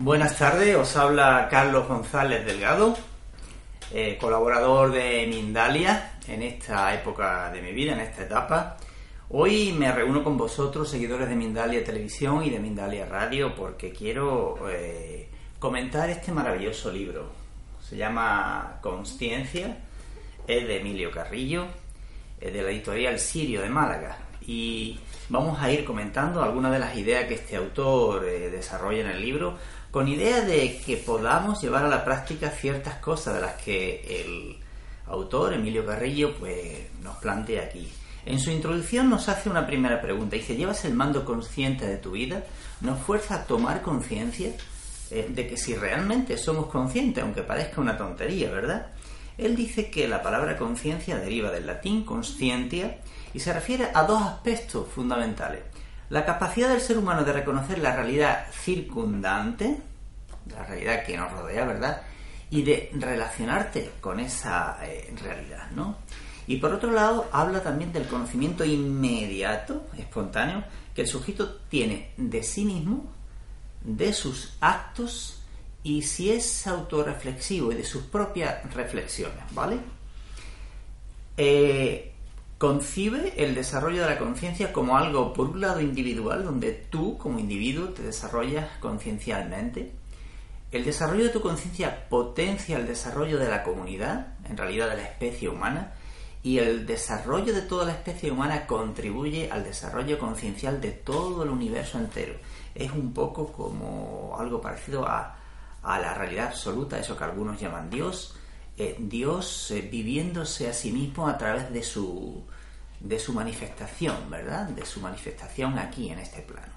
Buenas tardes, os habla Carlos González Delgado, eh, colaborador de Mindalia en esta época de mi vida, en esta etapa. Hoy me reúno con vosotros, seguidores de Mindalia Televisión y de Mindalia Radio, porque quiero eh, comentar este maravilloso libro. Se llama Consciencia, es de Emilio Carrillo, de la editorial Sirio de Málaga. Y vamos a ir comentando algunas de las ideas que este autor eh, desarrolla en el libro con idea de que podamos llevar a la práctica ciertas cosas de las que el autor, Emilio Carrillo, pues nos plantea aquí. En su introducción nos hace una primera pregunta. Dice, ¿llevas el mando consciente de tu vida? Nos fuerza a tomar conciencia eh, de que si realmente somos conscientes, aunque parezca una tontería, ¿verdad? Él dice que la palabra conciencia deriva del latín conscientia y se refiere a dos aspectos fundamentales. La capacidad del ser humano de reconocer la realidad circundante, la realidad que nos rodea, ¿verdad? Y de relacionarte con esa eh, realidad, ¿no? Y por otro lado, habla también del conocimiento inmediato, espontáneo, que el sujeto tiene de sí mismo, de sus actos y si es autorreflexivo y de sus propias reflexiones, ¿vale? Eh, concibe el desarrollo de la conciencia como algo, por un lado, individual, donde tú, como individuo, te desarrollas conciencialmente. El desarrollo de tu conciencia potencia el desarrollo de la comunidad, en realidad de la especie humana, y el desarrollo de toda la especie humana contribuye al desarrollo conciencial de todo el universo entero. Es un poco como algo parecido a, a la realidad absoluta, eso que algunos llaman Dios, eh, Dios eh, viviéndose a sí mismo a través de su, de su manifestación, ¿verdad? De su manifestación aquí en este plano.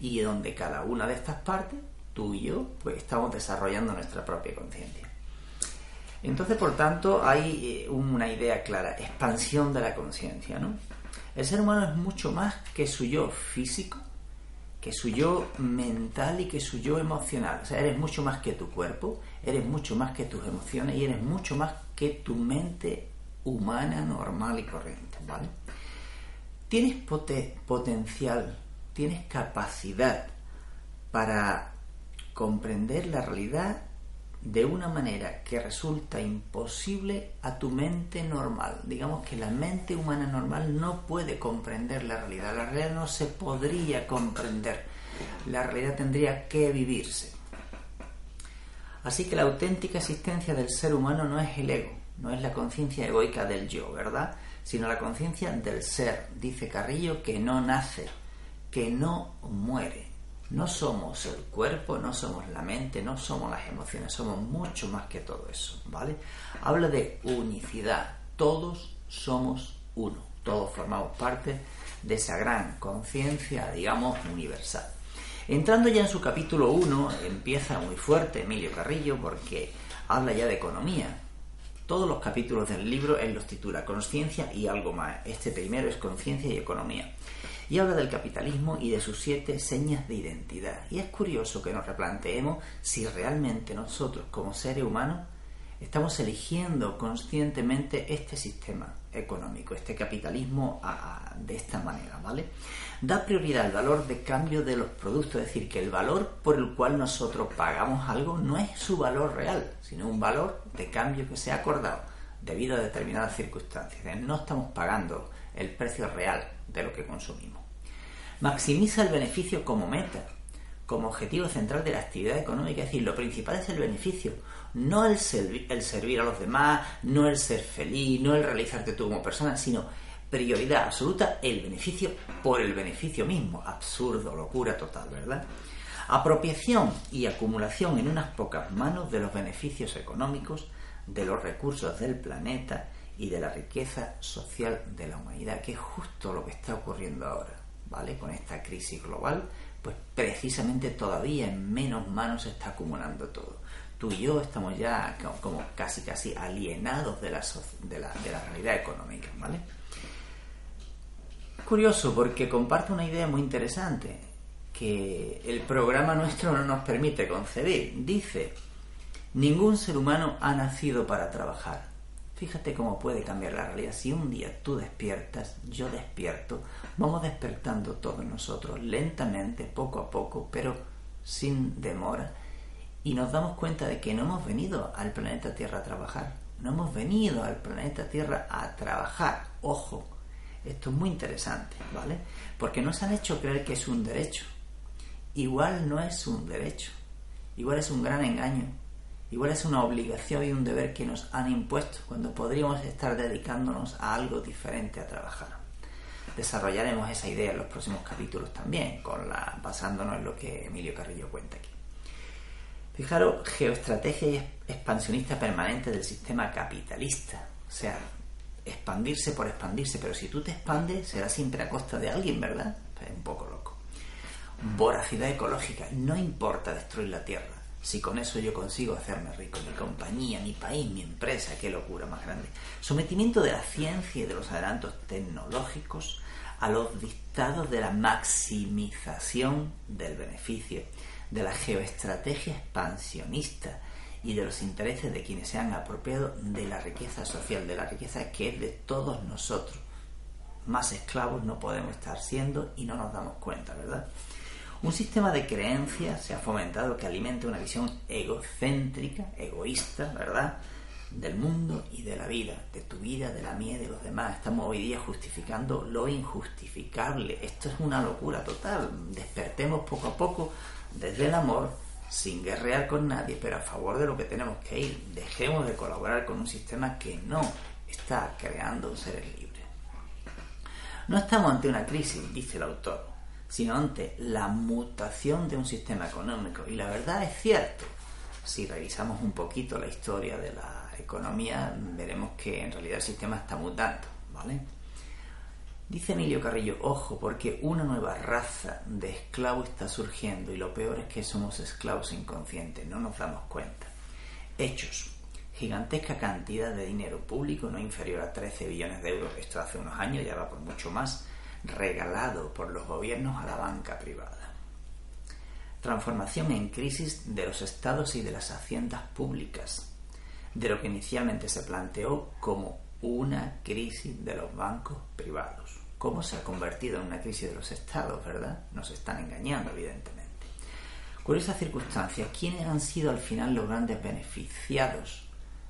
Y donde cada una de estas partes, tú y yo, pues estamos desarrollando nuestra propia conciencia. Entonces, por tanto, hay eh, una idea clara, expansión de la conciencia, ¿no? El ser humano es mucho más que su yo físico, que su yo mental y que su yo emocional. O sea, eres mucho más que tu cuerpo, eres mucho más que tus emociones y eres mucho más que tu mente humana, normal y corriente, ¿vale? Tienes potencial, tienes capacidad para comprender la realidad de una manera que resulta imposible a tu mente normal. Digamos que la mente humana normal no puede comprender la realidad. La realidad no se podría comprender. La realidad tendría que vivirse. Así que la auténtica existencia del ser humano no es el ego, no es la conciencia egoica del yo, ¿verdad? Sino la conciencia del ser. Dice Carrillo que no nace, que no muere, no somos el cuerpo, no somos la mente, no somos las emociones, somos mucho más que todo eso, ¿vale? Habla de unicidad, todos somos uno, todos formamos parte de esa gran conciencia, digamos, universal. Entrando ya en su capítulo 1, empieza muy fuerte Emilio Carrillo porque habla ya de economía. Todos los capítulos del libro él los titula Conciencia y algo más. Este primero es Conciencia y Economía y habla del capitalismo y de sus siete señas de identidad. Y es curioso que nos replanteemos si realmente nosotros como seres humanos estamos eligiendo conscientemente este sistema económico, este capitalismo de esta manera, ¿vale? Da prioridad al valor de cambio de los productos, es decir, que el valor por el cual nosotros pagamos algo no es su valor real, sino un valor de cambio que se ha acordado debido a determinadas circunstancias. No estamos pagando el precio real de lo que consumimos. Maximiza el beneficio como meta, como objetivo central de la actividad económica, es decir, lo principal es el beneficio, no el, el servir a los demás, no el ser feliz, no el realizarte tú como persona, sino prioridad absoluta el beneficio por el beneficio mismo. Absurdo, locura total, ¿verdad? Apropiación y acumulación en unas pocas manos de los beneficios económicos, de los recursos del planeta y de la riqueza social de la humanidad, que es justo lo que está ocurriendo ahora, ¿vale? Con esta crisis global, pues precisamente todavía en menos manos se está acumulando todo. Tú y yo estamos ya como casi casi alienados de la, de la, de la realidad económica, ¿vale? curioso porque comparte una idea muy interesante que el programa nuestro no nos permite concebir. Dice, ningún ser humano ha nacido para trabajar Fíjate cómo puede cambiar la realidad. Si un día tú despiertas, yo despierto, vamos despertando todos nosotros lentamente, poco a poco, pero sin demora, y nos damos cuenta de que no hemos venido al planeta Tierra a trabajar. No hemos venido al planeta Tierra a trabajar. Ojo, esto es muy interesante, ¿vale? Porque nos han hecho creer que es un derecho. Igual no es un derecho. Igual es un gran engaño Igual es una obligación y un deber que nos han impuesto cuando podríamos estar dedicándonos a algo diferente a trabajar. Desarrollaremos esa idea en los próximos capítulos también, con basándonos en lo que Emilio Carrillo cuenta aquí. Fijaros, geoestrategia expansionista permanente del sistema capitalista. O sea, expandirse por expandirse, pero si tú te expandes será siempre a costa de alguien, ¿verdad? Es un poco loco. Voracidad ecológica. No importa destruir la tierra si con eso yo consigo hacerme rico, mi compañía, mi país, mi empresa, qué locura más grande. Sometimiento de la ciencia y de los adelantos tecnológicos a los dictados de la maximización del beneficio, de la geoestrategia expansionista y de los intereses de quienes se han apropiado de la riqueza social, de la riqueza que es de todos nosotros. Más esclavos no podemos estar siendo y no nos damos cuenta, ¿verdad? Un sistema de creencias se ha fomentado que alimenta una visión egocéntrica, egoísta, ¿verdad? Del mundo y de la vida, de tu vida, de la mía y de los demás. Estamos hoy día justificando lo injustificable. Esto es una locura total. Despertemos poco a poco desde el amor, sin guerrear con nadie, pero a favor de lo que tenemos que ir. Dejemos de colaborar con un sistema que no está creando seres libres. No estamos ante una crisis, dice el autor sino ante la mutación de un sistema económico. Y la verdad es cierto. Si revisamos un poquito la historia de la economía, veremos que en realidad el sistema está mutando, ¿vale? Dice Emilio Carrillo, ojo, porque una nueva raza de esclavos está surgiendo y lo peor es que somos esclavos inconscientes, no nos damos cuenta. Hechos. Gigantesca cantidad de dinero público, no inferior a 13 billones de euros, esto hace unos años, ya va por mucho más, regalado por los gobiernos a la banca privada. Transformación en crisis de los estados y de las haciendas públicas, de lo que inicialmente se planteó como una crisis de los bancos privados. ¿Cómo se ha convertido en una crisis de los estados, verdad? Nos están engañando, evidentemente. Curiosa circunstancia, ¿quiénes han sido al final los grandes beneficiados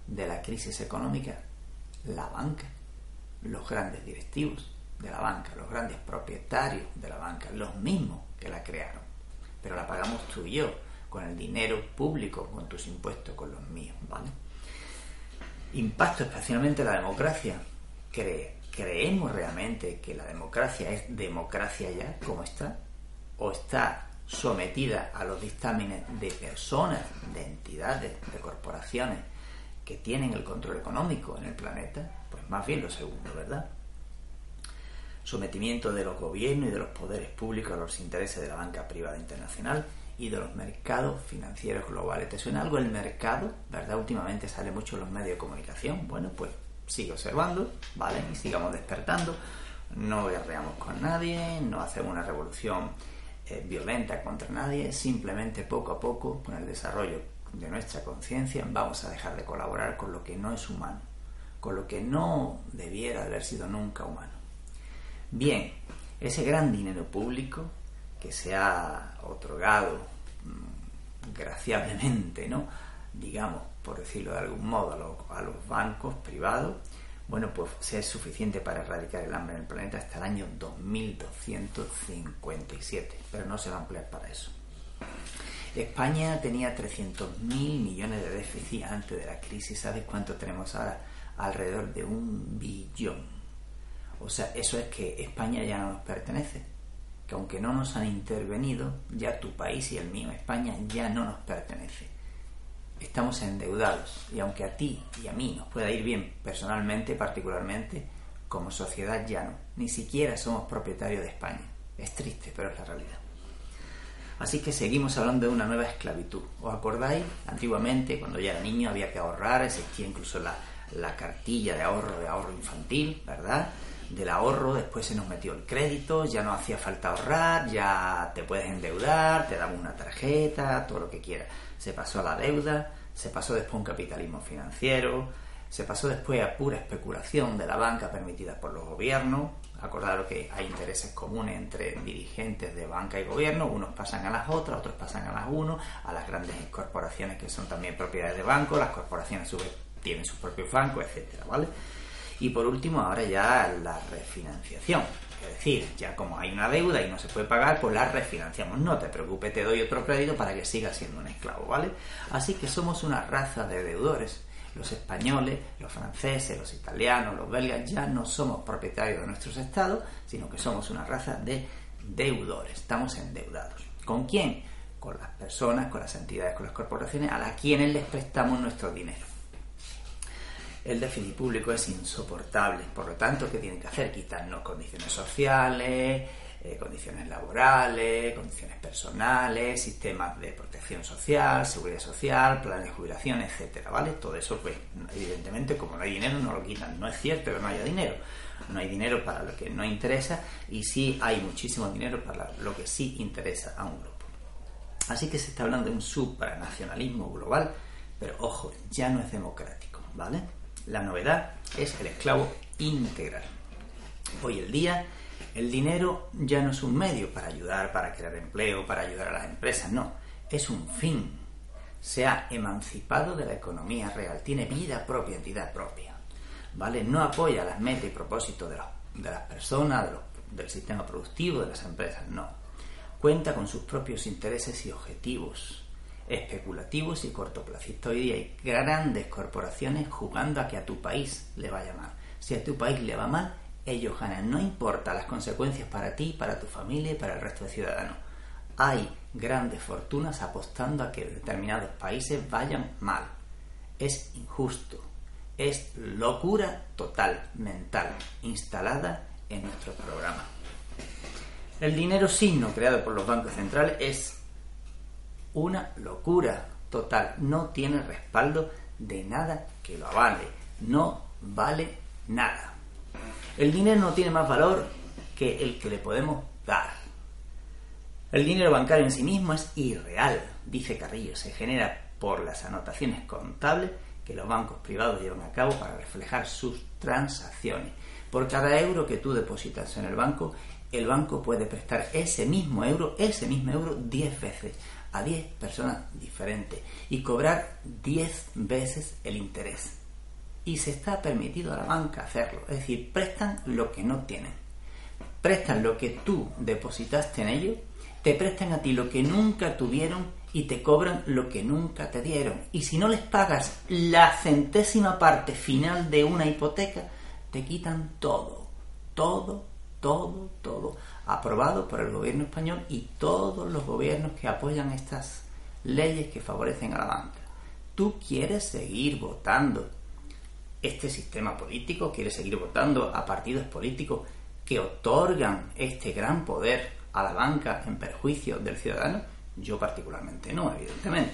de la crisis económica? La banca, los grandes directivos, de la banca, los grandes propietarios de la banca, los mismos que la crearon. Pero la pagamos tú y yo, con el dinero público, con tus impuestos, con los míos, ¿vale? Impacto especialmente en la democracia. ¿Creemos realmente que la democracia es democracia ya, como está? ¿O está sometida a los dictámenes de personas, de entidades, de corporaciones que tienen el control económico en el planeta? Pues más bien lo segundo, ¿verdad? Sometimiento de los gobiernos y de los poderes públicos a los intereses de la banca privada internacional y de los mercados financieros globales. ¿Te suena algo el mercado? ¿Verdad? Últimamente sale mucho en los medios de comunicación. Bueno, pues sigue observando, ¿vale? Y sigamos despertando. No guerreamos con nadie, no hacemos una revolución eh, violenta contra nadie, simplemente poco a poco, con el desarrollo de nuestra conciencia, vamos a dejar de colaborar con lo que no es humano, con lo que no debiera haber sido nunca humano. Bien, ese gran dinero público que se ha otorgado mm, graciadamente, ¿no? digamos, por decirlo de algún modo, a los, bancos privados, bueno, pues sea suficiente para erradicar el hambre en el planeta hasta el año 2257, pero no se va a emplear para eso. España tenía 300.000 millones de déficit antes de la crisis. ¿Sabes cuánto tenemos ahora? Alrededor de un billón. O sea, eso es que España ya no nos pertenece. Que aunque no nos han intervenido, ya tu país y el mío, España, ya no nos pertenece. Estamos endeudados. Y aunque a ti y a mí nos pueda ir bien personalmente, particularmente, como sociedad ya no. Ni siquiera somos propietarios de España. Es triste, pero es la realidad. Así que seguimos hablando de una nueva esclavitud. ¿Os acordáis? Antiguamente, cuando ya era niño, había que ahorrar, existía incluso la, la cartilla de ahorro de ahorro infantil, ¿verdad? Del ahorro, después se nos metió el crédito, ya no hacía falta ahorrar, ya te puedes endeudar, te damos una tarjeta, todo lo que quieras. Se pasó a la deuda, se pasó después a un capitalismo financiero, se pasó después a pura especulación de la banca permitida por los gobiernos. Acordaros que hay intereses comunes entre dirigentes de banca y gobierno, unos pasan a las otras, otros pasan a las unos, a las grandes corporaciones que son también propiedades de bancos, las corporaciones a su vez tienen sus propios bancos, etcétera, ¿vale? Y por último, ahora ya la refinanciación. Es decir, ya como hay una deuda y no se puede pagar, pues la refinanciamos. No te preocupes, te doy otro crédito para que sigas siendo un esclavo, ¿vale? Así que somos una raza de deudores. Los españoles, los franceses, los italianos, los belgas ya no somos propietarios de nuestros estados, sino que somos una raza de deudores. Estamos endeudados. ¿Con quién? Con las personas, con las entidades, con las corporaciones a las quienes les prestamos nuestro dinero el déficit público es insoportable. Por lo tanto, ¿qué tienen que hacer? Quitarnos condiciones sociales, eh, condiciones laborales, condiciones personales, sistemas de protección social, seguridad social, planes de jubilación, etcétera, ¿vale? Todo eso, pues, evidentemente, como no hay dinero, no lo quitan. No es cierto que no haya dinero. No hay dinero para lo que no interesa y sí hay muchísimo dinero para lo que sí interesa a un grupo. Así que se está hablando de un supranacionalismo global, pero ojo, ya no es democrático, ¿vale? La novedad es el esclavo integral. Hoy el día, el dinero ya no es un medio para ayudar, para crear empleo, para ayudar a las empresas, no, es un fin. Se ha emancipado de la economía real, tiene vida propia, entidad propia. ¿Vale? No apoya las metas y propósitos de, las personas, del sistema productivo, de las empresas, no. Cuenta con sus propios intereses y objetivos especulativos y cortoplacistas. Hoy día hay grandes corporaciones jugando a que a tu país le vaya mal. Si a tu país le va mal, ellos ganan. No importa las consecuencias para ti, para tu familia y para el resto de ciudadanos. Hay grandes fortunas apostando a que determinados países vayan mal. Es injusto. Es locura total, mental, instalada en nuestro programa. El dinero signo creado por los bancos centrales es una locura total. No tiene respaldo de nada que lo avale. No vale nada. El dinero no tiene más valor que el que le podemos dar. El dinero bancario en sí mismo es irreal, dice Carrillo. Se genera por las anotaciones contables que los bancos privados llevan a cabo para reflejar sus transacciones. Por cada euro que tú depositas en el banco, el banco puede prestar ese mismo euro, ese mismo euro 10 veces a 10 personas diferentes y cobrar 10 veces el interés. Y se está permitido a la banca hacerlo, es decir, prestan lo que no tienen. Prestan lo que tú depositaste en ellos, te prestan a ti lo que nunca tuvieron y te cobran lo que nunca te dieron. Y si no les pagas la centésima parte final de una hipoteca, te quitan todo, todo, todo, todo aprobado por el gobierno español y todos los gobiernos que apoyan estas leyes que favorecen a la banca. ¿Tú quieres seguir votando este sistema político? ¿Quieres seguir votando a partidos políticos que otorgan este gran poder a la banca en perjuicio del ciudadano? Yo particularmente no, evidentemente.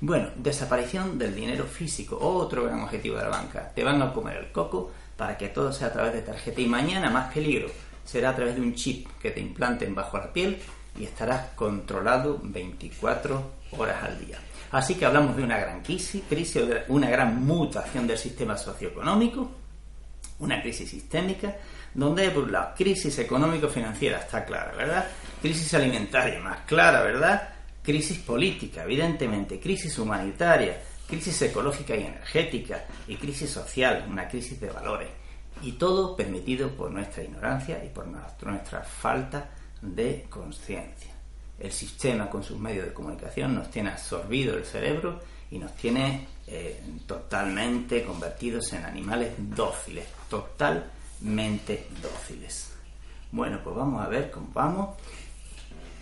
Bueno, desaparición del dinero físico, otro gran objetivo de la banca. Te van a comer el coco para que todo sea a través de tarjeta y mañana más peligro será a través de un chip que te implanten bajo la piel y estarás controlado 24 horas al día. Así que hablamos de una gran crisis, crisis una gran mutación del sistema socioeconómico, una crisis sistémica, donde por un lado crisis económico-financiera está clara, ¿verdad? Crisis alimentaria más clara, ¿verdad? Crisis política, evidentemente, crisis humanitaria, crisis ecológica y energética y crisis social, una crisis de valores. Y todo permitido por nuestra ignorancia y por nuestra falta de conciencia. El sistema con sus medios de comunicación nos tiene absorbido el cerebro y nos tiene eh, totalmente convertidos en animales dóciles, totalmente dóciles. Bueno, pues vamos a ver cómo vamos.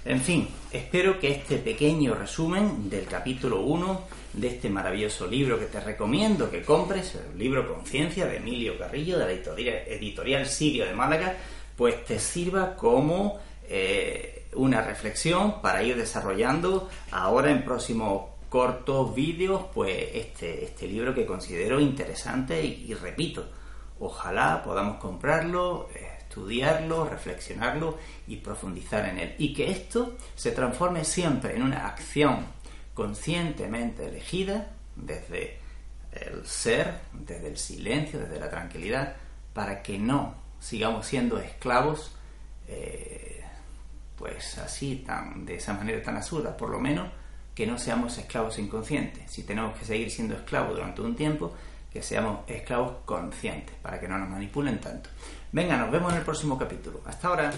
En fin, espero que este pequeño resumen del capítulo 1 de este maravilloso libro que te recomiendo que compres, el libro Conciencia de Emilio Carrillo, de la editorial, Sirio de Málaga, pues te sirva como eh, una reflexión para ir desarrollando ahora en próximos cortos vídeos, pues este, este libro que considero interesante y, y repito, ojalá podamos comprarlo, estudiarlo, reflexionarlo y profundizar en él. Y que esto se transforme siempre en una acción conscientemente elegida desde el ser, desde el silencio, desde la tranquilidad, para que no sigamos siendo esclavos, eh, pues así, tan, de esa manera tan absurda, por lo menos que no seamos esclavos inconscientes. Si tenemos que seguir siendo esclavos durante un tiempo, que seamos esclavos conscientes, para que no nos manipulen tanto. Venga, nos vemos en el próximo capítulo. Hasta ahora.